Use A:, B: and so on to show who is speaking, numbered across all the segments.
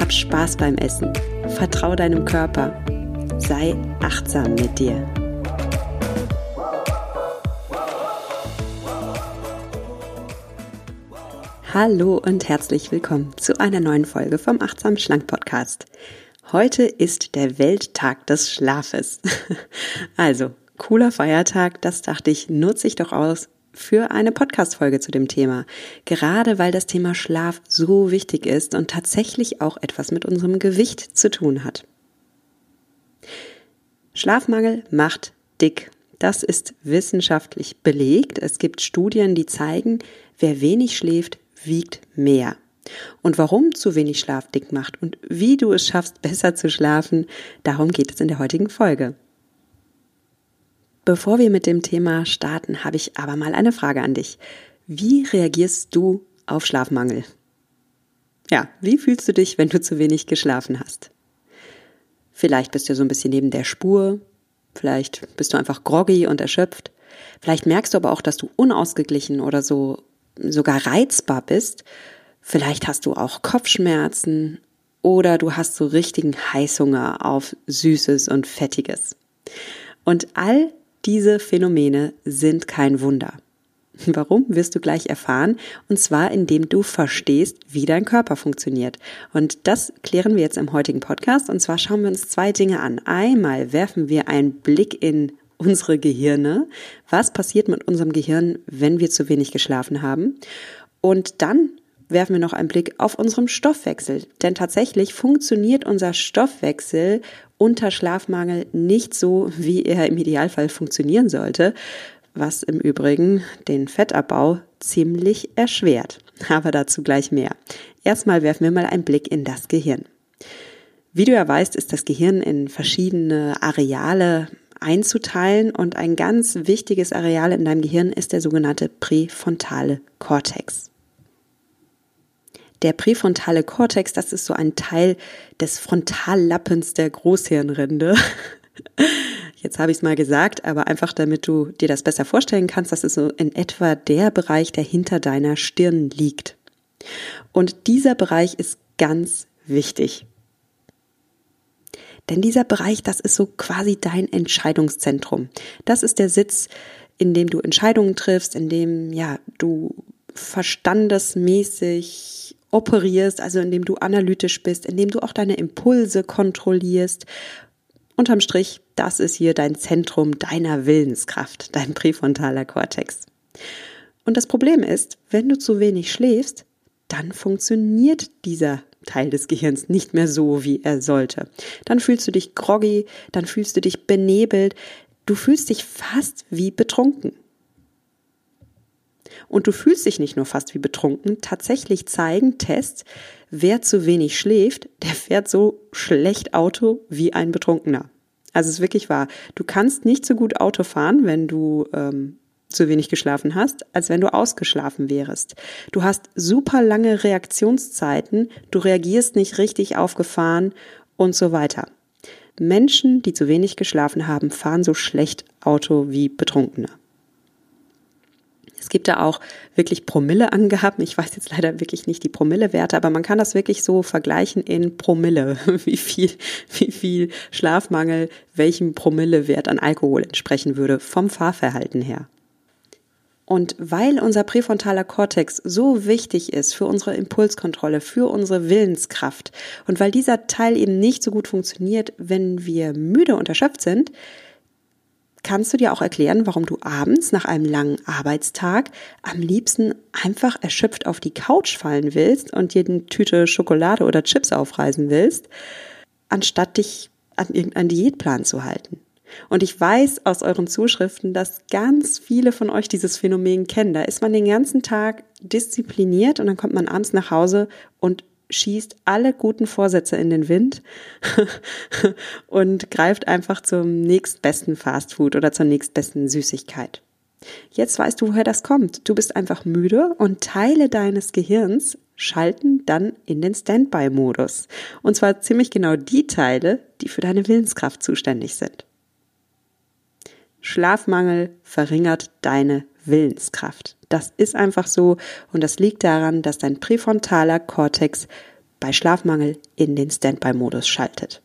A: Hab Spaß beim Essen. Vertrau deinem Körper. Sei achtsam mit dir. Hallo und herzlich willkommen zu einer neuen Folge vom Achtsam Schlank Podcast. Heute ist der Welttag des Schlafes. Also, cooler Feiertag, das dachte ich, nutze ich doch aus für eine Podcast-Folge zu dem Thema. Gerade weil das Thema Schlaf so wichtig ist und tatsächlich auch etwas mit unserem Gewicht zu tun hat. Schlafmangel macht dick. Das ist wissenschaftlich belegt. Es gibt Studien, die zeigen, wer wenig schläft, wiegt mehr. Und warum zu wenig Schlaf dick macht und wie du es schaffst, besser zu schlafen, darum geht es in der heutigen Folge. Bevor wir mit dem Thema starten, habe ich aber mal eine Frage an dich. Wie reagierst du auf Schlafmangel? Ja, wie fühlst du dich, wenn du zu wenig geschlafen hast? Vielleicht bist du so ein bisschen neben der Spur, vielleicht bist du einfach groggy und erschöpft, vielleicht merkst du aber auch, dass du unausgeglichen oder so sogar reizbar bist, vielleicht hast du auch Kopfschmerzen oder du hast so richtigen Heißhunger auf Süßes und Fettiges. Und all diese Phänomene sind kein Wunder. Warum wirst du gleich erfahren, und zwar indem du verstehst, wie dein Körper funktioniert. Und das klären wir jetzt im heutigen Podcast, und zwar schauen wir uns zwei Dinge an. Einmal werfen wir einen Blick in unsere Gehirne. Was passiert mit unserem Gehirn, wenn wir zu wenig geschlafen haben? Und dann werfen wir noch einen Blick auf unseren Stoffwechsel. Denn tatsächlich funktioniert unser Stoffwechsel unter Schlafmangel nicht so, wie er im Idealfall funktionieren sollte, was im Übrigen den Fettabbau ziemlich erschwert. Aber dazu gleich mehr. Erstmal werfen wir mal einen Blick in das Gehirn. Wie du ja weißt, ist das Gehirn in verschiedene Areale einzuteilen und ein ganz wichtiges Areal in deinem Gehirn ist der sogenannte präfrontale Kortex. Der präfrontale Kortex, das ist so ein Teil des Frontallappens der Großhirnrinde. Jetzt habe ich es mal gesagt, aber einfach damit du dir das besser vorstellen kannst, das ist so in etwa der Bereich, der hinter deiner Stirn liegt. Und dieser Bereich ist ganz wichtig. Denn dieser Bereich, das ist so quasi dein Entscheidungszentrum. Das ist der Sitz, in dem du Entscheidungen triffst, in dem ja du verstandesmäßig operierst, also indem du analytisch bist, indem du auch deine Impulse kontrollierst. Unterm Strich, das ist hier dein Zentrum deiner Willenskraft, dein präfrontaler Kortex. Und das Problem ist, wenn du zu wenig schläfst, dann funktioniert dieser Teil des Gehirns nicht mehr so, wie er sollte. Dann fühlst du dich groggy, dann fühlst du dich benebelt, du fühlst dich fast wie betrunken. Und du fühlst dich nicht nur fast wie betrunken, tatsächlich zeigen Tests, wer zu wenig schläft, der fährt so schlecht Auto wie ein Betrunkener. Also es ist wirklich wahr. Du kannst nicht so gut Auto fahren, wenn du ähm, zu wenig geschlafen hast, als wenn du ausgeschlafen wärst. Du hast super lange Reaktionszeiten, du reagierst nicht richtig aufgefahren und so weiter. Menschen, die zu wenig geschlafen haben, fahren so schlecht Auto wie Betrunkene. Es gibt da auch wirklich Promille-Angaben. Ich weiß jetzt leider wirklich nicht die Promille-Werte, aber man kann das wirklich so vergleichen in Promille, wie viel, wie viel Schlafmangel welchem Promille-Wert an Alkohol entsprechen würde vom Fahrverhalten her. Und weil unser präfrontaler Kortex so wichtig ist für unsere Impulskontrolle, für unsere Willenskraft und weil dieser Teil eben nicht so gut funktioniert, wenn wir müde und erschöpft sind, kannst du dir auch erklären, warum du abends nach einem langen Arbeitstag am liebsten einfach erschöpft auf die Couch fallen willst und eine Tüte Schokolade oder Chips aufreißen willst, anstatt dich an irgendeinen Diätplan zu halten. Und ich weiß aus euren Zuschriften, dass ganz viele von euch dieses Phänomen kennen. Da ist man den ganzen Tag diszipliniert und dann kommt man abends nach Hause und schießt alle guten Vorsätze in den Wind und greift einfach zum nächstbesten Fastfood oder zur nächstbesten Süßigkeit. Jetzt weißt du, woher das kommt. Du bist einfach müde und Teile deines Gehirns schalten dann in den Standby-Modus. Und zwar ziemlich genau die Teile, die für deine Willenskraft zuständig sind. Schlafmangel verringert deine Willenskraft. Das ist einfach so und das liegt daran, dass dein präfrontaler Kortex bei Schlafmangel in den Standby-Modus schaltet.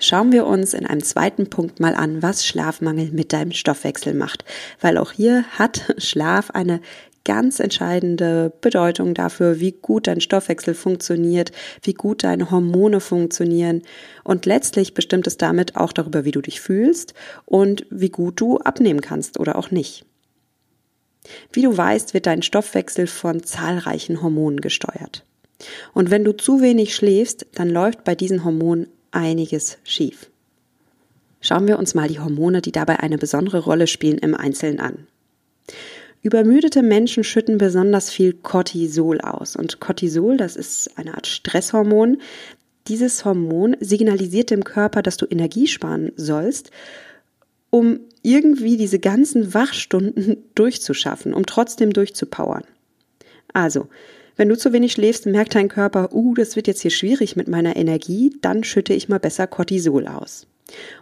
A: Schauen wir uns in einem zweiten Punkt mal an, was Schlafmangel mit deinem Stoffwechsel macht, weil auch hier hat Schlaf eine ganz entscheidende Bedeutung dafür, wie gut dein Stoffwechsel funktioniert, wie gut deine Hormone funktionieren und letztlich bestimmt es damit auch darüber, wie du dich fühlst und wie gut du abnehmen kannst oder auch nicht. Wie du weißt, wird dein Stoffwechsel von zahlreichen Hormonen gesteuert. Und wenn du zu wenig schläfst, dann läuft bei diesen Hormonen einiges schief. Schauen wir uns mal die Hormone, die dabei eine besondere Rolle spielen, im Einzelnen an. Übermüdete Menschen schütten besonders viel Cortisol aus. Und Cortisol, das ist eine Art Stresshormon. Dieses Hormon signalisiert dem Körper, dass du Energie sparen sollst, um irgendwie diese ganzen Wachstunden durchzuschaffen, um trotzdem durchzupowern. Also, wenn du zu wenig schläfst, merkt dein Körper, uh, das wird jetzt hier schwierig mit meiner Energie, dann schütte ich mal besser Cortisol aus.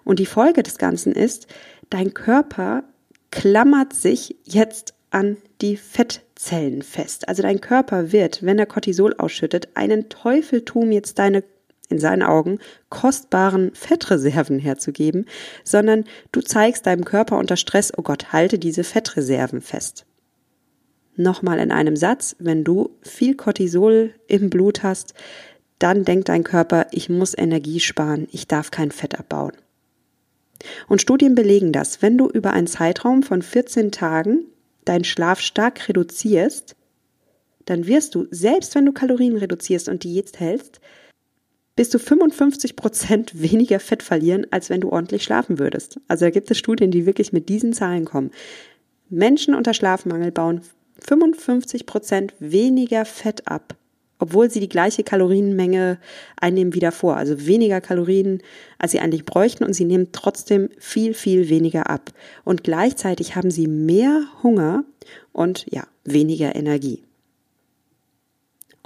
A: Und die Folge des Ganzen ist, dein Körper klammert sich jetzt an die Fettzellen fest. Also dein Körper wird, wenn er Cortisol ausschüttet, einen Teufel tun, jetzt deine in seinen Augen kostbaren Fettreserven herzugeben, sondern du zeigst deinem Körper unter Stress, oh Gott, halte diese Fettreserven fest. Nochmal in einem Satz, wenn du viel Cortisol im Blut hast, dann denkt dein Körper, ich muss Energie sparen, ich darf kein Fett abbauen. Und Studien belegen das, wenn du über einen Zeitraum von 14 Tagen deinen Schlaf stark reduzierst, dann wirst du, selbst wenn du Kalorien reduzierst und Diät hältst, bis zu 55 Prozent weniger Fett verlieren, als wenn du ordentlich schlafen würdest. Also da gibt es Studien, die wirklich mit diesen Zahlen kommen. Menschen unter Schlafmangel bauen 55 Prozent weniger Fett ab, obwohl sie die gleiche Kalorienmenge einnehmen wie davor. Also weniger Kalorien, als sie eigentlich bräuchten und sie nehmen trotzdem viel, viel weniger ab. Und gleichzeitig haben sie mehr Hunger und ja, weniger Energie.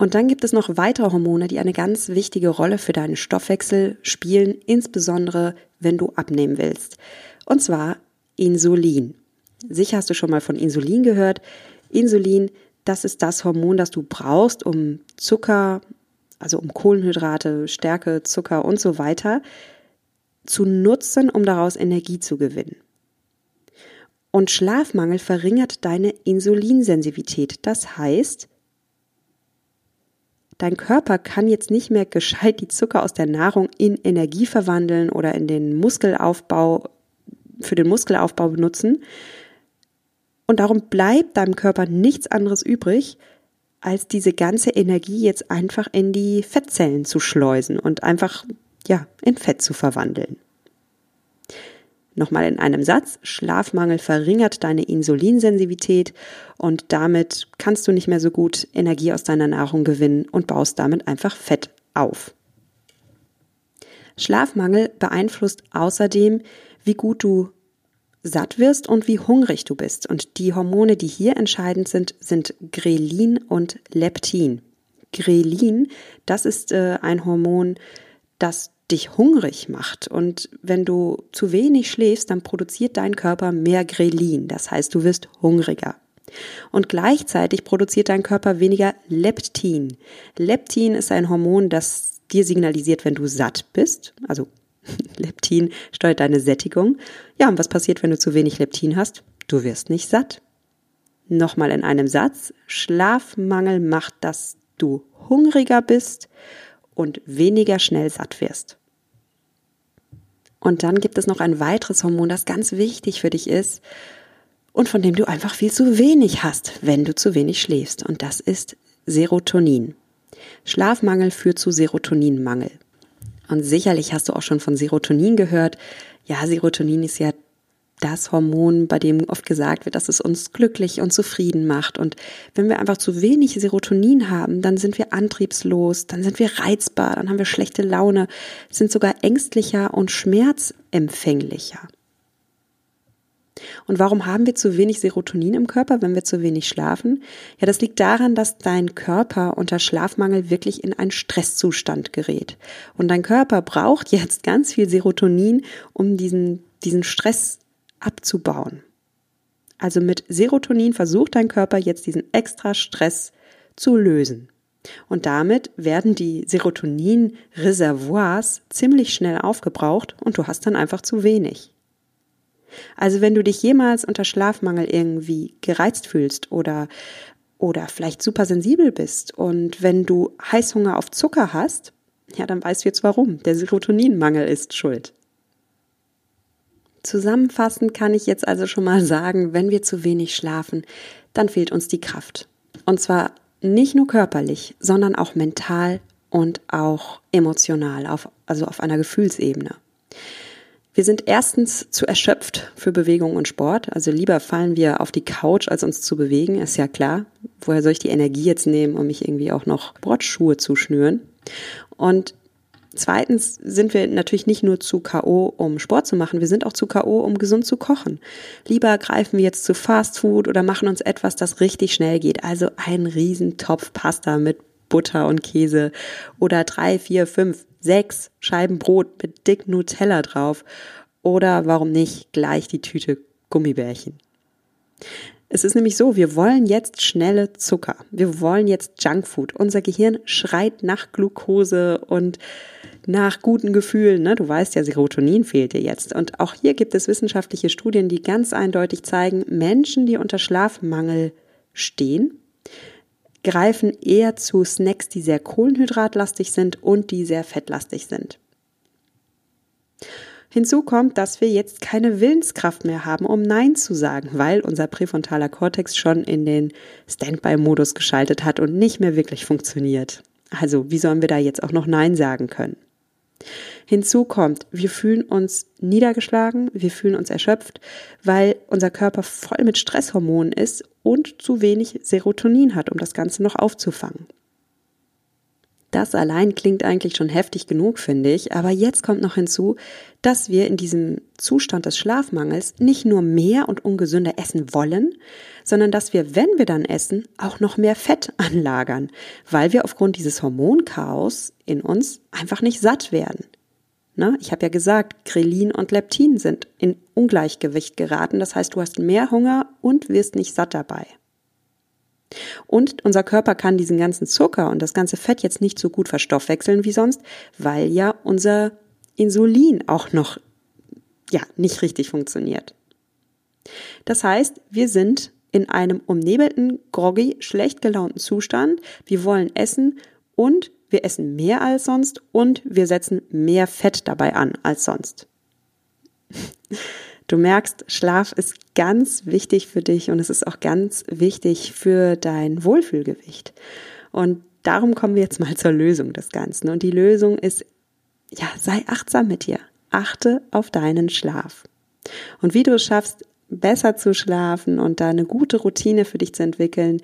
A: Und dann gibt es noch weitere Hormone, die eine ganz wichtige Rolle für deinen Stoffwechsel spielen, insbesondere wenn du abnehmen willst. Und zwar Insulin. Sicher hast du schon mal von Insulin gehört. Insulin das ist das Hormon, das du brauchst, um Zucker, also um Kohlenhydrate, Stärke, Zucker und so weiter zu nutzen, um daraus Energie zu gewinnen. Und Schlafmangel verringert deine Insulinsensitivität. Das heißt, dein Körper kann jetzt nicht mehr gescheit die Zucker aus der Nahrung in Energie verwandeln oder in den Muskelaufbau, für den Muskelaufbau benutzen, und darum bleibt deinem Körper nichts anderes übrig, als diese ganze Energie jetzt einfach in die Fettzellen zu schleusen und einfach, ja, in Fett zu verwandeln. Nochmal in einem Satz, Schlafmangel verringert deine Insulinsensitivität und damit kannst du nicht mehr so gut Energie aus deiner Nahrung gewinnen und baust damit einfach Fett auf. Schlafmangel beeinflusst außerdem, wie gut du satt wirst und wie hungrig du bist. Und die Hormone, die hier entscheidend sind, sind Grelin und Leptin. Grelin, das ist äh, ein Hormon, das dich hungrig macht. Und wenn du zu wenig schläfst, dann produziert dein Körper mehr Grelin. Das heißt, du wirst hungriger. Und gleichzeitig produziert dein Körper weniger Leptin. Leptin ist ein Hormon, das dir signalisiert, wenn du satt bist, also Leptin steuert deine Sättigung. Ja, und was passiert, wenn du zu wenig Leptin hast? Du wirst nicht satt. Nochmal in einem Satz. Schlafmangel macht, dass du hungriger bist und weniger schnell satt wirst. Und dann gibt es noch ein weiteres Hormon, das ganz wichtig für dich ist und von dem du einfach viel zu wenig hast, wenn du zu wenig schläfst. Und das ist Serotonin. Schlafmangel führt zu Serotoninmangel. Und sicherlich hast du auch schon von Serotonin gehört. Ja, Serotonin ist ja das Hormon, bei dem oft gesagt wird, dass es uns glücklich und zufrieden macht. Und wenn wir einfach zu wenig Serotonin haben, dann sind wir antriebslos, dann sind wir reizbar, dann haben wir schlechte Laune, sind sogar ängstlicher und schmerzempfänglicher. Und warum haben wir zu wenig Serotonin im Körper, wenn wir zu wenig schlafen? Ja, das liegt daran, dass dein Körper unter Schlafmangel wirklich in einen Stresszustand gerät. Und dein Körper braucht jetzt ganz viel Serotonin, um diesen, diesen Stress abzubauen. Also mit Serotonin versucht dein Körper jetzt diesen extra Stress zu lösen. Und damit werden die Serotonin-Reservoirs ziemlich schnell aufgebraucht und du hast dann einfach zu wenig. Also wenn du dich jemals unter Schlafmangel irgendwie gereizt fühlst oder oder vielleicht super sensibel bist und wenn du Heißhunger auf Zucker hast, ja, dann weißt du jetzt warum. Der Serotoninmangel ist schuld. Zusammenfassend kann ich jetzt also schon mal sagen, wenn wir zu wenig schlafen, dann fehlt uns die Kraft. Und zwar nicht nur körperlich, sondern auch mental und auch emotional, auf, also auf einer Gefühlsebene. Wir sind erstens zu erschöpft für Bewegung und Sport. Also lieber fallen wir auf die Couch, als uns zu bewegen, ist ja klar. Woher soll ich die Energie jetzt nehmen, um mich irgendwie auch noch Sportschuhe zu schnüren? Und Zweitens sind wir natürlich nicht nur zu K.O., um Sport zu machen, wir sind auch zu K.O., um gesund zu kochen. Lieber greifen wir jetzt zu Fast Food oder machen uns etwas, das richtig schnell geht. Also einen Riesentopf Pasta mit Butter und Käse oder drei, vier, fünf, sechs Scheiben Brot mit dick Nutella drauf oder warum nicht gleich die Tüte Gummibärchen. Es ist nämlich so, wir wollen jetzt schnelle Zucker. Wir wollen jetzt Junkfood. Unser Gehirn schreit nach Glucose und nach guten Gefühlen. Ne? Du weißt ja, Serotonin fehlt dir jetzt. Und auch hier gibt es wissenschaftliche Studien, die ganz eindeutig zeigen, Menschen, die unter Schlafmangel stehen, greifen eher zu Snacks, die sehr kohlenhydratlastig sind und die sehr fettlastig sind. Hinzu kommt, dass wir jetzt keine Willenskraft mehr haben, um Nein zu sagen, weil unser präfrontaler Kortex schon in den Standby-Modus geschaltet hat und nicht mehr wirklich funktioniert. Also wie sollen wir da jetzt auch noch Nein sagen können? Hinzu kommt, wir fühlen uns niedergeschlagen, wir fühlen uns erschöpft, weil unser Körper voll mit Stresshormonen ist und zu wenig Serotonin hat, um das Ganze noch aufzufangen. Das allein klingt eigentlich schon heftig genug, finde ich, aber jetzt kommt noch hinzu, dass wir in diesem Zustand des Schlafmangels nicht nur mehr und ungesünder essen wollen, sondern dass wir, wenn wir dann essen, auch noch mehr Fett anlagern, weil wir aufgrund dieses Hormonchaos in uns einfach nicht satt werden. Ne? Ich habe ja gesagt, Grelin und Leptin sind in Ungleichgewicht geraten, das heißt, du hast mehr Hunger und wirst nicht satt dabei. Und unser Körper kann diesen ganzen Zucker und das ganze Fett jetzt nicht so gut verstoffwechseln wie sonst, weil ja unser Insulin auch noch ja nicht richtig funktioniert. Das heißt, wir sind in einem umnebelten, groggy, schlecht gelaunten Zustand. Wir wollen essen und wir essen mehr als sonst und wir setzen mehr Fett dabei an als sonst. Du merkst, Schlaf ist ganz wichtig für dich und es ist auch ganz wichtig für dein Wohlfühlgewicht. Und darum kommen wir jetzt mal zur Lösung des Ganzen. Und die Lösung ist, ja, sei achtsam mit dir. Achte auf deinen Schlaf. Und wie du es schaffst, besser zu schlafen und da eine gute Routine für dich zu entwickeln,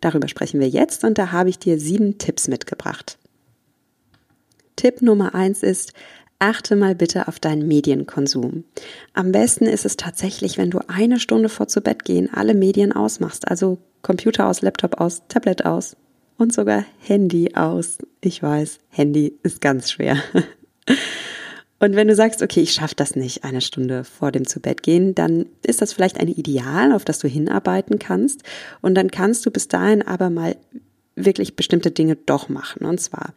A: darüber sprechen wir jetzt und da habe ich dir sieben Tipps mitgebracht. Tipp Nummer eins ist, achte mal bitte auf deinen Medienkonsum. Am besten ist es tatsächlich, wenn du eine Stunde vor zu Bett gehen alle Medien ausmachst, also Computer aus, Laptop aus, Tablet aus und sogar Handy aus. Ich weiß, Handy ist ganz schwer. Und wenn du sagst, okay, ich schaffe das nicht eine Stunde vor dem zu Bett gehen, dann ist das vielleicht ein Ideal, auf das du hinarbeiten kannst. Und dann kannst du bis dahin aber mal wirklich bestimmte Dinge doch machen. Und zwar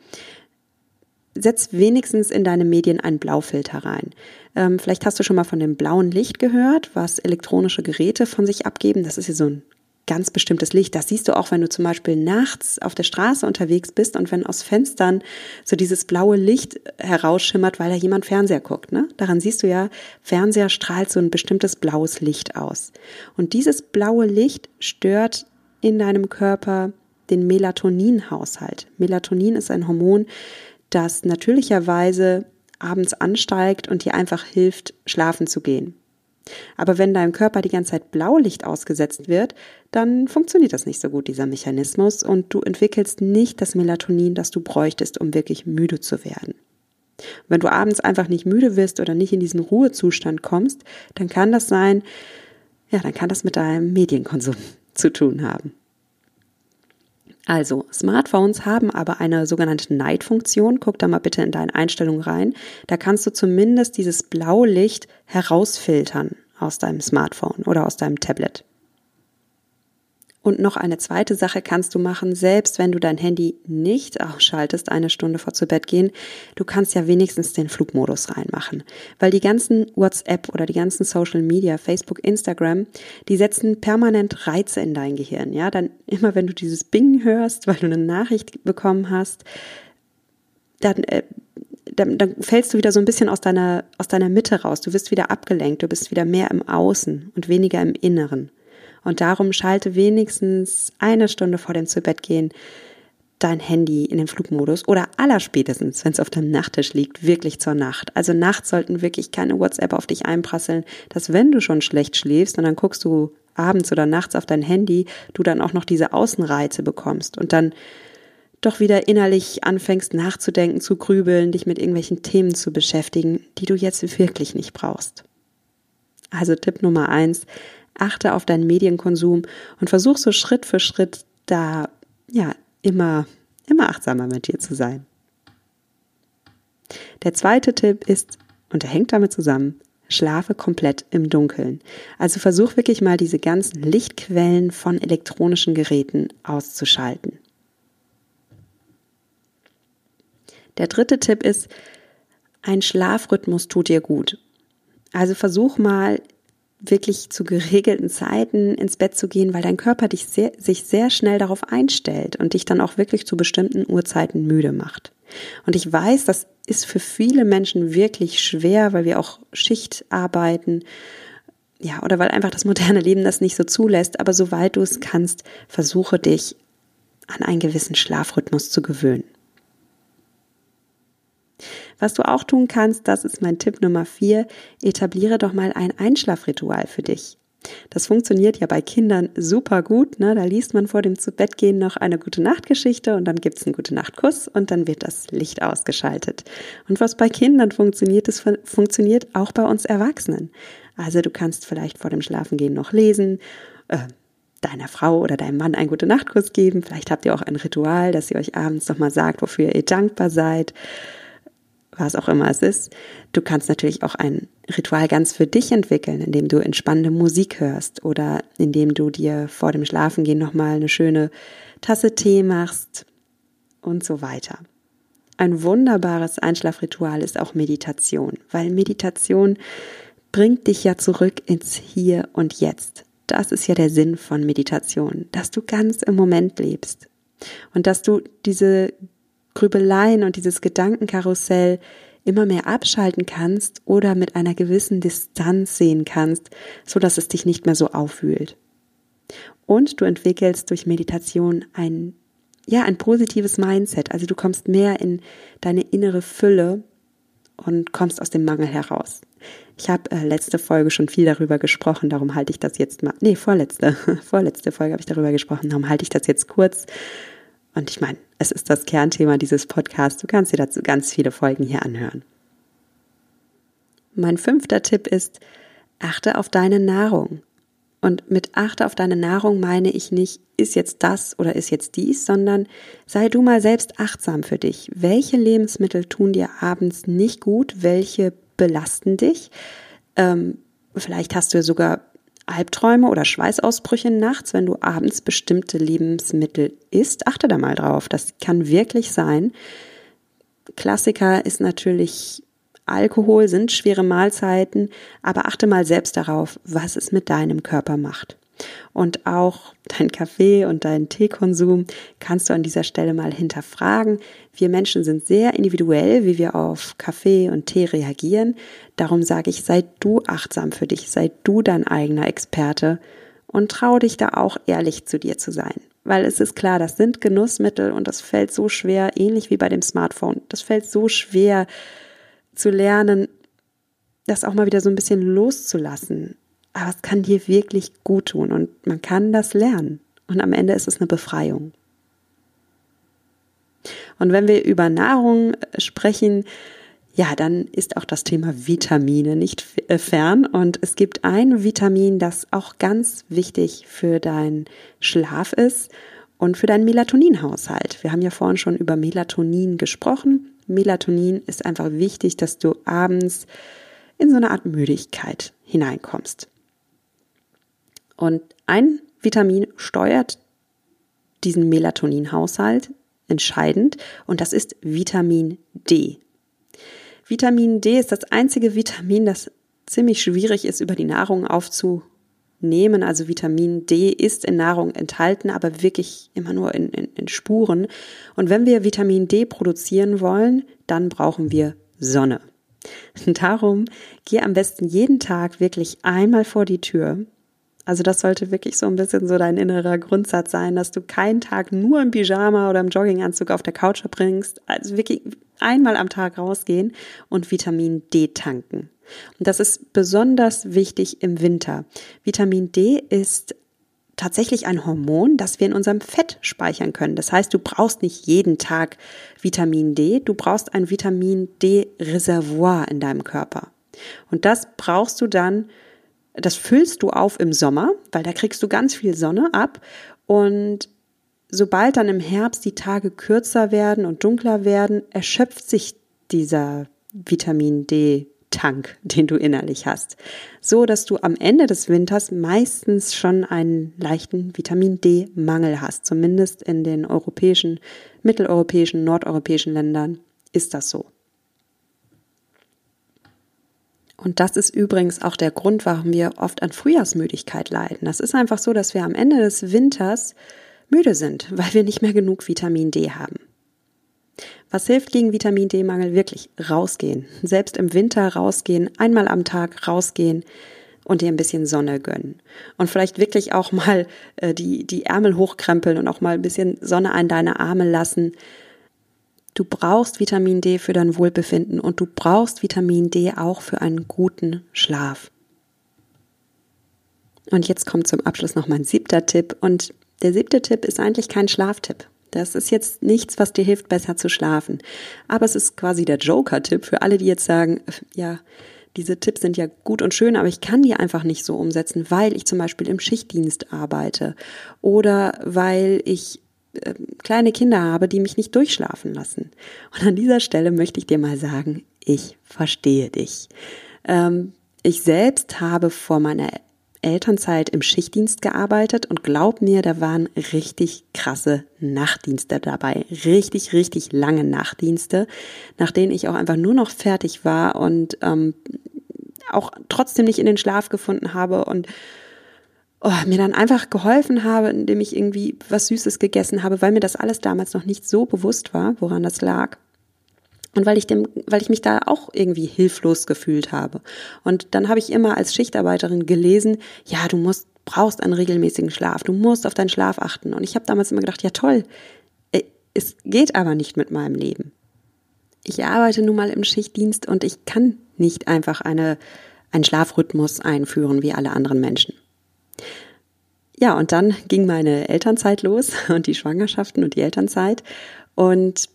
A: setz wenigstens in deine Medien einen Blaufilter rein. Ähm, vielleicht hast du schon mal von dem blauen Licht gehört, was elektronische Geräte von sich abgeben. Das ist ja so ein ganz bestimmtes Licht. Das siehst du auch, wenn du zum Beispiel nachts auf der Straße unterwegs bist und wenn aus Fenstern so dieses blaue Licht herausschimmert, weil da jemand Fernseher guckt. Ne? Daran siehst du ja, Fernseher strahlt so ein bestimmtes blaues Licht aus. Und dieses blaue Licht stört in deinem Körper den Melatoninhaushalt. Melatonin ist ein Hormon, das natürlicherweise abends ansteigt und dir einfach hilft, schlafen zu gehen. Aber wenn deinem Körper die ganze Zeit Blaulicht ausgesetzt wird, dann funktioniert das nicht so gut, dieser Mechanismus, und du entwickelst nicht das Melatonin, das du bräuchtest, um wirklich müde zu werden. wenn du abends einfach nicht müde wirst oder nicht in diesen Ruhezustand kommst, dann kann das sein, ja, dann kann das mit deinem Medienkonsum zu tun haben. Also, Smartphones haben aber eine sogenannte Night-Funktion. Guck da mal bitte in deine Einstellungen rein. Da kannst du zumindest dieses Blaulicht herausfiltern aus deinem Smartphone oder aus deinem Tablet. Und noch eine zweite Sache kannst du machen, selbst wenn du dein Handy nicht ausschaltest, eine Stunde vor zu Bett gehen, du kannst ja wenigstens den Flugmodus reinmachen. Weil die ganzen WhatsApp oder die ganzen Social Media, Facebook, Instagram, die setzen permanent Reize in dein Gehirn. Ja, dann immer wenn du dieses Bing hörst, weil du eine Nachricht bekommen hast, dann, äh, dann, dann fällst du wieder so ein bisschen aus deiner, aus deiner Mitte raus. Du wirst wieder abgelenkt, du bist wieder mehr im Außen und weniger im Inneren. Und darum schalte wenigstens eine Stunde vor dem Zubettgehen dein Handy in den Flugmodus oder allerspätestens, wenn es auf deinem Nachttisch liegt, wirklich zur Nacht. Also nachts sollten wirklich keine WhatsApp auf dich einprasseln, dass wenn du schon schlecht schläfst und dann guckst du abends oder nachts auf dein Handy, du dann auch noch diese Außenreize bekommst und dann doch wieder innerlich anfängst nachzudenken, zu grübeln, dich mit irgendwelchen Themen zu beschäftigen, die du jetzt wirklich nicht brauchst. Also Tipp Nummer eins, achte auf deinen Medienkonsum und versuch so Schritt für Schritt da, ja, immer, immer achtsamer mit dir zu sein. Der zweite Tipp ist, und er hängt damit zusammen, schlafe komplett im Dunkeln. Also versuch wirklich mal diese ganzen Lichtquellen von elektronischen Geräten auszuschalten. Der dritte Tipp ist, ein Schlafrhythmus tut dir gut. Also versuch mal wirklich zu geregelten Zeiten ins Bett zu gehen, weil dein Körper dich sehr, sich sehr schnell darauf einstellt und dich dann auch wirklich zu bestimmten Uhrzeiten müde macht. Und ich weiß, das ist für viele Menschen wirklich schwer, weil wir auch Schicht arbeiten. Ja, oder weil einfach das moderne Leben das nicht so zulässt. Aber soweit du es kannst, versuche dich an einen gewissen Schlafrhythmus zu gewöhnen. Was du auch tun kannst, das ist mein Tipp Nummer vier, etabliere doch mal ein Einschlafritual für dich. Das funktioniert ja bei Kindern super gut. Ne? Da liest man vor dem Zubettgehen noch eine gute Nachtgeschichte und dann gibt's einen gute Nachtkuss und dann wird das Licht ausgeschaltet. Und was bei Kindern funktioniert, das funktioniert auch bei uns Erwachsenen. Also du kannst vielleicht vor dem Schlafengehen noch lesen, äh, deiner Frau oder deinem Mann einen gute Nachtkuss geben. Vielleicht habt ihr auch ein Ritual, dass ihr euch abends nochmal sagt, wofür ihr dankbar seid was auch immer es ist. Du kannst natürlich auch ein Ritual ganz für dich entwickeln, indem du entspannende Musik hörst oder indem du dir vor dem Schlafengehen nochmal eine schöne Tasse Tee machst und so weiter. Ein wunderbares Einschlafritual ist auch Meditation, weil Meditation bringt dich ja zurück ins Hier und Jetzt. Das ist ja der Sinn von Meditation, dass du ganz im Moment lebst und dass du diese Grübeleien und dieses Gedankenkarussell immer mehr abschalten kannst oder mit einer gewissen Distanz sehen kannst, so dass es dich nicht mehr so aufwühlt. Und du entwickelst durch Meditation ein, ja, ein positives Mindset. Also du kommst mehr in deine innere Fülle und kommst aus dem Mangel heraus. Ich habe äh, letzte Folge schon viel darüber gesprochen, darum halte ich das jetzt mal, nee, vorletzte, vorletzte Folge habe ich darüber gesprochen, darum halte ich das jetzt kurz. Und ich meine, es ist das Kernthema dieses Podcasts. Du kannst dir dazu ganz viele Folgen hier anhören. Mein fünfter Tipp ist, achte auf deine Nahrung. Und mit achte auf deine Nahrung meine ich nicht, ist jetzt das oder ist jetzt dies, sondern sei du mal selbst achtsam für dich. Welche Lebensmittel tun dir abends nicht gut? Welche belasten dich? Ähm, vielleicht hast du sogar Albträume oder Schweißausbrüche nachts, wenn du abends bestimmte Lebensmittel isst. Achte da mal drauf. Das kann wirklich sein. Klassiker ist natürlich Alkohol, sind schwere Mahlzeiten, aber achte mal selbst darauf, was es mit deinem Körper macht. Und auch dein Kaffee und dein Teekonsum kannst du an dieser Stelle mal hinterfragen. Wir Menschen sind sehr individuell, wie wir auf Kaffee und Tee reagieren. Darum sage ich, sei du achtsam für dich, sei du dein eigener Experte und trau dich da auch ehrlich zu dir zu sein. Weil es ist klar, das sind Genussmittel und das fällt so schwer, ähnlich wie bei dem Smartphone. Das fällt so schwer zu lernen, das auch mal wieder so ein bisschen loszulassen. Aber es kann dir wirklich gut tun und man kann das lernen. Und am Ende ist es eine Befreiung. Und wenn wir über Nahrung sprechen, ja, dann ist auch das Thema Vitamine nicht äh, fern. Und es gibt ein Vitamin, das auch ganz wichtig für deinen Schlaf ist und für deinen Melatoninhaushalt. Wir haben ja vorhin schon über Melatonin gesprochen. Melatonin ist einfach wichtig, dass du abends in so eine Art Müdigkeit hineinkommst. Und ein Vitamin steuert diesen Melatoninhaushalt entscheidend und das ist Vitamin D. Vitamin D ist das einzige Vitamin, das ziemlich schwierig ist, über die Nahrung aufzunehmen. Also Vitamin D ist in Nahrung enthalten, aber wirklich immer nur in, in, in Spuren. Und wenn wir Vitamin D produzieren wollen, dann brauchen wir Sonne. Darum geh am besten jeden Tag wirklich einmal vor die Tür. Also das sollte wirklich so ein bisschen so dein innerer Grundsatz sein, dass du keinen Tag nur im Pyjama oder im Jogginganzug auf der Couch verbringst. Also wirklich einmal am Tag rausgehen und Vitamin D tanken. Und das ist besonders wichtig im Winter. Vitamin D ist tatsächlich ein Hormon, das wir in unserem Fett speichern können. Das heißt, du brauchst nicht jeden Tag Vitamin D, du brauchst ein Vitamin D-Reservoir in deinem Körper. Und das brauchst du dann, das füllst du auf im Sommer, weil da kriegst du ganz viel Sonne ab. Und sobald dann im Herbst die Tage kürzer werden und dunkler werden, erschöpft sich dieser Vitamin D Tank, den du innerlich hast, so dass du am Ende des Winters meistens schon einen leichten Vitamin D Mangel hast, zumindest in den europäischen, mitteleuropäischen, nordeuropäischen Ländern ist das so. Und das ist übrigens auch der Grund, warum wir oft an Frühjahrsmüdigkeit leiden. Das ist einfach so, dass wir am Ende des Winters müde sind, weil wir nicht mehr genug Vitamin D haben. Was hilft gegen Vitamin D-Mangel? Wirklich rausgehen. Selbst im Winter rausgehen, einmal am Tag rausgehen und dir ein bisschen Sonne gönnen. Und vielleicht wirklich auch mal äh, die, die Ärmel hochkrempeln und auch mal ein bisschen Sonne an deine Arme lassen. Du brauchst Vitamin D für dein Wohlbefinden und du brauchst Vitamin D auch für einen guten Schlaf. Und jetzt kommt zum Abschluss noch mein siebter Tipp und der siebte Tipp ist eigentlich kein Schlaftipp. Das ist jetzt nichts, was dir hilft, besser zu schlafen. Aber es ist quasi der Joker-Tipp für alle, die jetzt sagen, ja, diese Tipps sind ja gut und schön, aber ich kann die einfach nicht so umsetzen, weil ich zum Beispiel im Schichtdienst arbeite oder weil ich äh, kleine Kinder habe, die mich nicht durchschlafen lassen. Und an dieser Stelle möchte ich dir mal sagen, ich verstehe dich. Ähm, ich selbst habe vor meiner Elternzeit im Schichtdienst gearbeitet und glaub mir, da waren richtig krasse Nachtdienste dabei. Richtig, richtig lange Nachtdienste, nach denen ich auch einfach nur noch fertig war und ähm, auch trotzdem nicht in den Schlaf gefunden habe und oh, mir dann einfach geholfen habe, indem ich irgendwie was Süßes gegessen habe, weil mir das alles damals noch nicht so bewusst war, woran das lag. Und weil ich dem, weil ich mich da auch irgendwie hilflos gefühlt habe. Und dann habe ich immer als Schichtarbeiterin gelesen, ja, du musst, brauchst einen regelmäßigen Schlaf, du musst auf deinen Schlaf achten. Und ich habe damals immer gedacht, ja toll, äh, es geht aber nicht mit meinem Leben. Ich arbeite nun mal im Schichtdienst und ich kann nicht einfach eine, einen Schlafrhythmus einführen wie alle anderen Menschen. Ja, und dann ging meine Elternzeit los und die Schwangerschaften und die Elternzeit. Und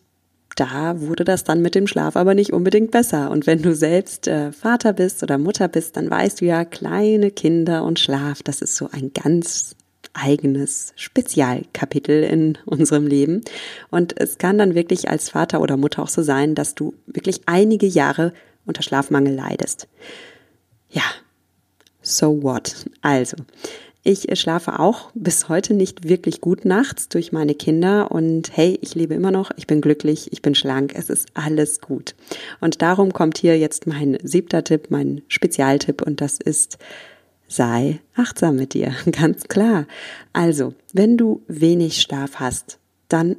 A: da wurde das dann mit dem Schlaf aber nicht unbedingt besser. Und wenn du selbst äh, Vater bist oder Mutter bist, dann weißt du ja, kleine Kinder und Schlaf, das ist so ein ganz eigenes Spezialkapitel in unserem Leben. Und es kann dann wirklich als Vater oder Mutter auch so sein, dass du wirklich einige Jahre unter Schlafmangel leidest. Ja, so what? Also, ich schlafe auch bis heute nicht wirklich gut nachts durch meine Kinder und hey, ich lebe immer noch, ich bin glücklich, ich bin schlank, es ist alles gut. Und darum kommt hier jetzt mein siebter Tipp, mein Spezialtipp und das ist, sei achtsam mit dir, ganz klar. Also, wenn du wenig Schlaf hast, dann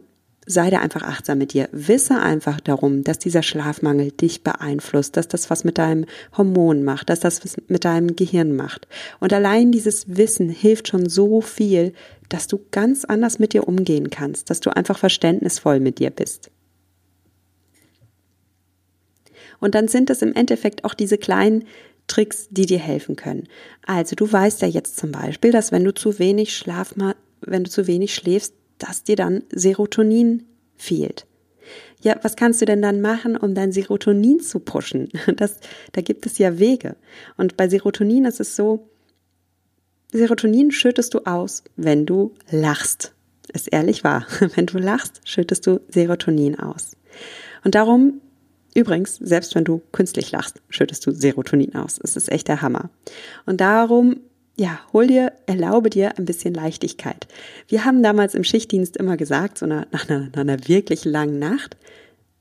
A: sei da einfach achtsam mit dir. Wisse einfach darum, dass dieser Schlafmangel dich beeinflusst, dass das was mit deinem Hormon macht, dass das was mit deinem Gehirn macht. Und allein dieses Wissen hilft schon so viel, dass du ganz anders mit dir umgehen kannst, dass du einfach verständnisvoll mit dir bist. Und dann sind es im Endeffekt auch diese kleinen Tricks, die dir helfen können. Also du weißt ja jetzt zum Beispiel, dass wenn du zu wenig Schlaf, wenn du zu wenig schläfst, dass dir dann Serotonin fehlt. Ja, was kannst du denn dann machen, um dein Serotonin zu pushen? Das, da gibt es ja Wege. Und bei Serotonin ist es so, Serotonin schüttest du aus, wenn du lachst. Ist ehrlich wahr. Wenn du lachst, schüttest du Serotonin aus. Und darum, übrigens, selbst wenn du künstlich lachst, schüttest du Serotonin aus. Es ist echt der Hammer. Und darum ja, hol dir, erlaube dir ein bisschen Leichtigkeit. Wir haben damals im Schichtdienst immer gesagt, so nach, nach, einer, nach einer wirklich langen Nacht,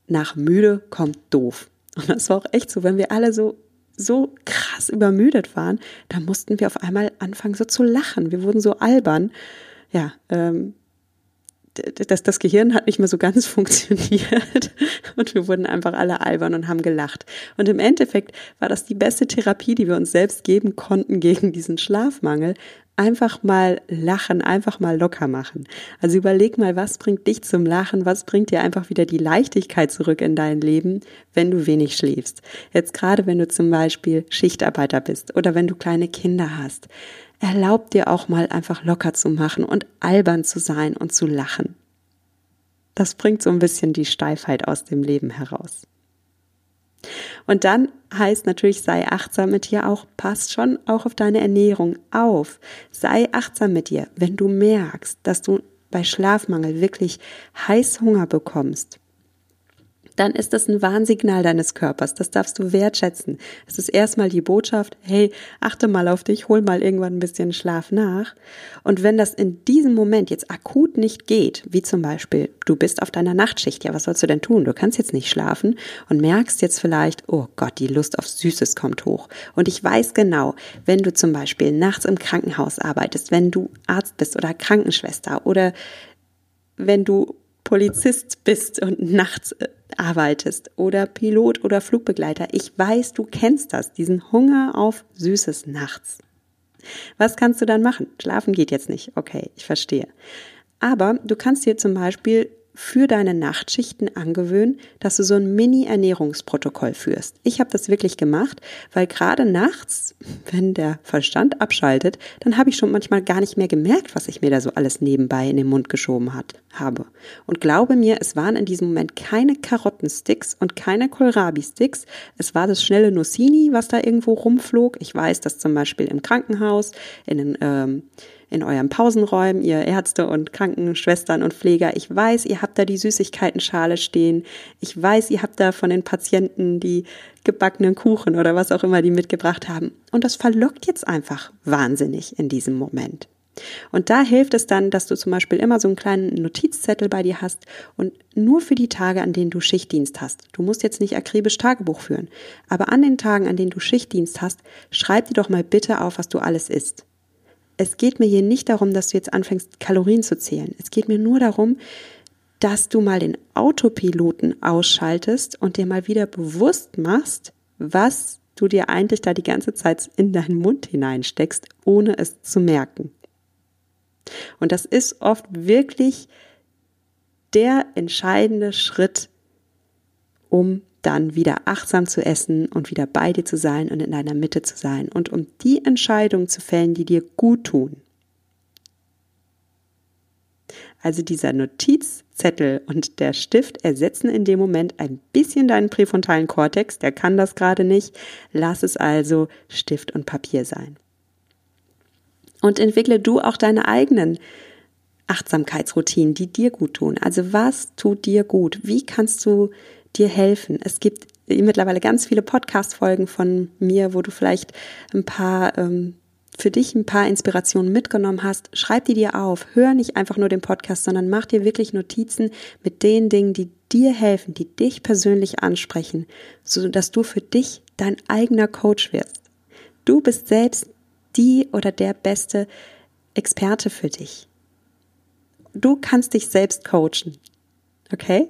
A: nach müde kommt doof. Und das war auch echt so, wenn wir alle so so krass übermüdet waren, da mussten wir auf einmal anfangen so zu lachen. Wir wurden so albern. Ja, ähm, das, das Gehirn hat nicht mehr so ganz funktioniert und wir wurden einfach alle albern und haben gelacht. Und im Endeffekt war das die beste Therapie, die wir uns selbst geben konnten gegen diesen Schlafmangel. Einfach mal lachen, einfach mal locker machen. Also überleg mal, was bringt dich zum Lachen, was bringt dir einfach wieder die Leichtigkeit zurück in dein Leben, wenn du wenig schläfst. Jetzt gerade, wenn du zum Beispiel Schichtarbeiter bist oder wenn du kleine Kinder hast erlaubt dir auch mal einfach locker zu machen und albern zu sein und zu lachen. Das bringt so ein bisschen die Steifheit aus dem Leben heraus. Und dann heißt natürlich, sei achtsam mit dir auch, passt schon auch auf deine Ernährung auf. Sei achtsam mit dir, wenn du merkst, dass du bei Schlafmangel wirklich Heißhunger bekommst dann ist das ein Warnsignal deines Körpers. Das darfst du wertschätzen. Es ist erstmal die Botschaft, hey, achte mal auf dich, hol mal irgendwann ein bisschen Schlaf nach. Und wenn das in diesem Moment jetzt akut nicht geht, wie zum Beispiel, du bist auf deiner Nachtschicht, ja, was sollst du denn tun? Du kannst jetzt nicht schlafen und merkst jetzt vielleicht, oh Gott, die Lust auf Süßes kommt hoch. Und ich weiß genau, wenn du zum Beispiel nachts im Krankenhaus arbeitest, wenn du Arzt bist oder Krankenschwester oder wenn du Polizist bist und nachts äh, arbeitest oder Pilot oder Flugbegleiter. Ich weiß, du kennst das, diesen Hunger auf Süßes nachts. Was kannst du dann machen? Schlafen geht jetzt nicht. Okay, ich verstehe. Aber du kannst dir zum Beispiel für deine Nachtschichten angewöhnen, dass du so ein Mini-Ernährungsprotokoll führst. Ich habe das wirklich gemacht, weil gerade nachts, wenn der Verstand abschaltet, dann habe ich schon manchmal gar nicht mehr gemerkt, was ich mir da so alles nebenbei in den Mund geschoben hat, habe. Und glaube mir, es waren in diesem Moment keine Karottensticks und keine Kohlrabi-Sticks. Es war das schnelle Nussini, was da irgendwo rumflog. Ich weiß, dass zum Beispiel im Krankenhaus, in den ähm, in euren Pausenräumen, ihr Ärzte und Krankenschwestern und Pfleger. Ich weiß, ihr habt da die Süßigkeitenschale stehen. Ich weiß, ihr habt da von den Patienten die gebackenen Kuchen oder was auch immer die mitgebracht haben. Und das verlockt jetzt einfach wahnsinnig in diesem Moment. Und da hilft es dann, dass du zum Beispiel immer so einen kleinen Notizzettel bei dir hast und nur für die Tage, an denen du Schichtdienst hast. Du musst jetzt nicht akribisch Tagebuch führen, aber an den Tagen, an denen du Schichtdienst hast, schreib dir doch mal bitte auf, was du alles isst es geht mir hier nicht darum, dass du jetzt anfängst, Kalorien zu zählen. Es geht mir nur darum, dass du mal den Autopiloten ausschaltest und dir mal wieder bewusst machst, was du dir eigentlich da die ganze Zeit in deinen Mund hineinsteckst, ohne es zu merken. Und das ist oft wirklich der entscheidende Schritt, um dann wieder achtsam zu essen und wieder bei dir zu sein und in deiner Mitte zu sein und um die Entscheidungen zu fällen, die dir gut tun. Also dieser Notizzettel und der Stift ersetzen in dem Moment ein bisschen deinen präfrontalen Kortex, der kann das gerade nicht. Lass es also Stift und Papier sein. Und entwickle du auch deine eigenen Achtsamkeitsroutinen, die dir gut tun. Also was tut dir gut? Wie kannst du dir helfen. Es gibt mittlerweile ganz viele Podcast-Folgen von mir, wo du vielleicht ein paar ähm, für dich ein paar Inspirationen mitgenommen hast, schreib die dir auf. Hör nicht einfach nur den Podcast, sondern mach dir wirklich Notizen mit den Dingen, die dir helfen, die dich persönlich ansprechen, so dass du für dich dein eigener Coach wirst. Du bist selbst die oder der beste Experte für dich. Du kannst dich selbst coachen. Okay?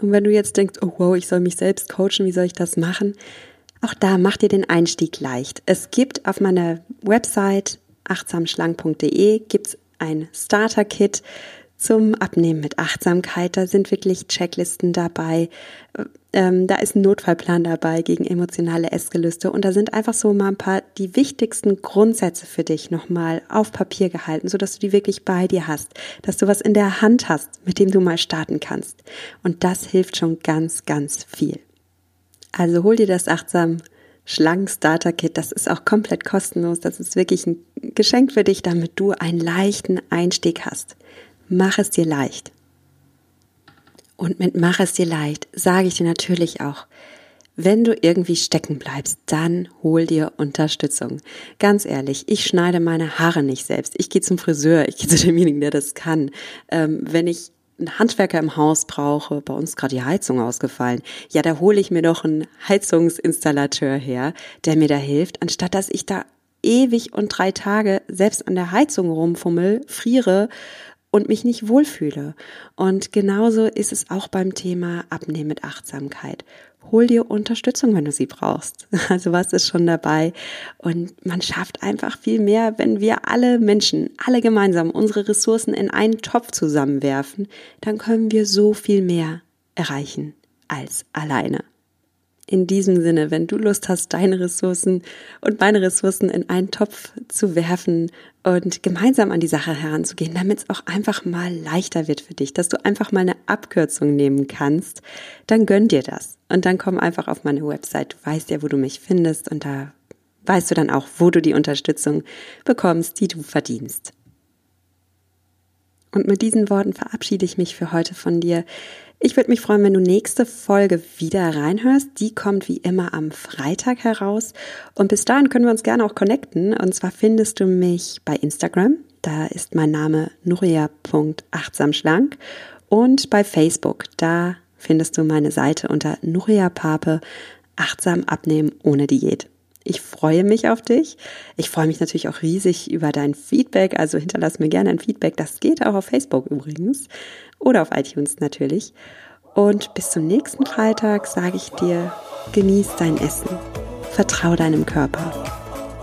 A: Und wenn du jetzt denkst, oh wow, ich soll mich selbst coachen, wie soll ich das machen? Auch da mach dir den Einstieg leicht. Es gibt auf meiner Website achtsamschlank.de gibt's ein Starter-Kit zum Abnehmen mit Achtsamkeit. Da sind wirklich Checklisten dabei. Ähm, da ist ein Notfallplan dabei gegen emotionale Essgelüste. Und da sind einfach so mal ein paar die wichtigsten Grundsätze für dich nochmal auf Papier gehalten, sodass du die wirklich bei dir hast, dass du was in der Hand hast, mit dem du mal starten kannst. Und das hilft schon ganz, ganz viel. Also hol dir das achtsam schlank Starter Kit. Das ist auch komplett kostenlos. Das ist wirklich ein Geschenk für dich, damit du einen leichten Einstieg hast. Mach es dir leicht. Und mit mach es dir leicht sage ich dir natürlich auch, wenn du irgendwie stecken bleibst, dann hol dir Unterstützung. Ganz ehrlich, ich schneide meine Haare nicht selbst. Ich gehe zum Friseur, ich gehe zu demjenigen, der das kann. Ähm, wenn ich einen Handwerker im Haus brauche, bei uns gerade die Heizung ausgefallen, ja, da hole ich mir doch einen Heizungsinstallateur her, der mir da hilft, anstatt dass ich da ewig und drei Tage selbst an der Heizung rumfummel, friere und mich nicht wohlfühle. Und genauso ist es auch beim Thema Abnehmen mit Achtsamkeit. Hol dir Unterstützung, wenn du sie brauchst. Also was ist schon dabei? Und man schafft einfach viel mehr, wenn wir alle Menschen, alle gemeinsam unsere Ressourcen in einen Topf zusammenwerfen, dann können wir so viel mehr erreichen als alleine. In diesem Sinne, wenn du Lust hast, deine Ressourcen und meine Ressourcen in einen Topf zu werfen und gemeinsam an die Sache heranzugehen, damit es auch einfach mal leichter wird für dich, dass du einfach mal eine Abkürzung nehmen kannst, dann gönn dir das. Und dann komm einfach auf meine Website. Du weißt ja, wo du mich findest und da weißt du dann auch, wo du die Unterstützung bekommst, die du verdienst. Und mit diesen Worten verabschiede ich mich für heute von dir. Ich würde mich freuen, wenn du nächste Folge wieder reinhörst. Die kommt wie immer am Freitag heraus. Und bis dahin können wir uns gerne auch connecten. Und zwar findest du mich bei Instagram. Da ist mein Name nuria.achtsamschlank. Und bei Facebook, da findest du meine Seite unter Nuria Pape achtsam abnehmen ohne Diät. Ich freue mich auf dich. Ich freue mich natürlich auch riesig über dein Feedback. Also hinterlass mir gerne ein Feedback. Das geht auch auf Facebook übrigens oder auf iTunes natürlich. Und bis zum nächsten Freitag sage ich dir, genieß dein Essen. Vertrau deinem Körper.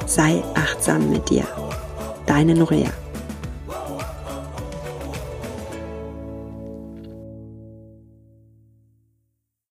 A: Sei achtsam mit dir. Deine Norea.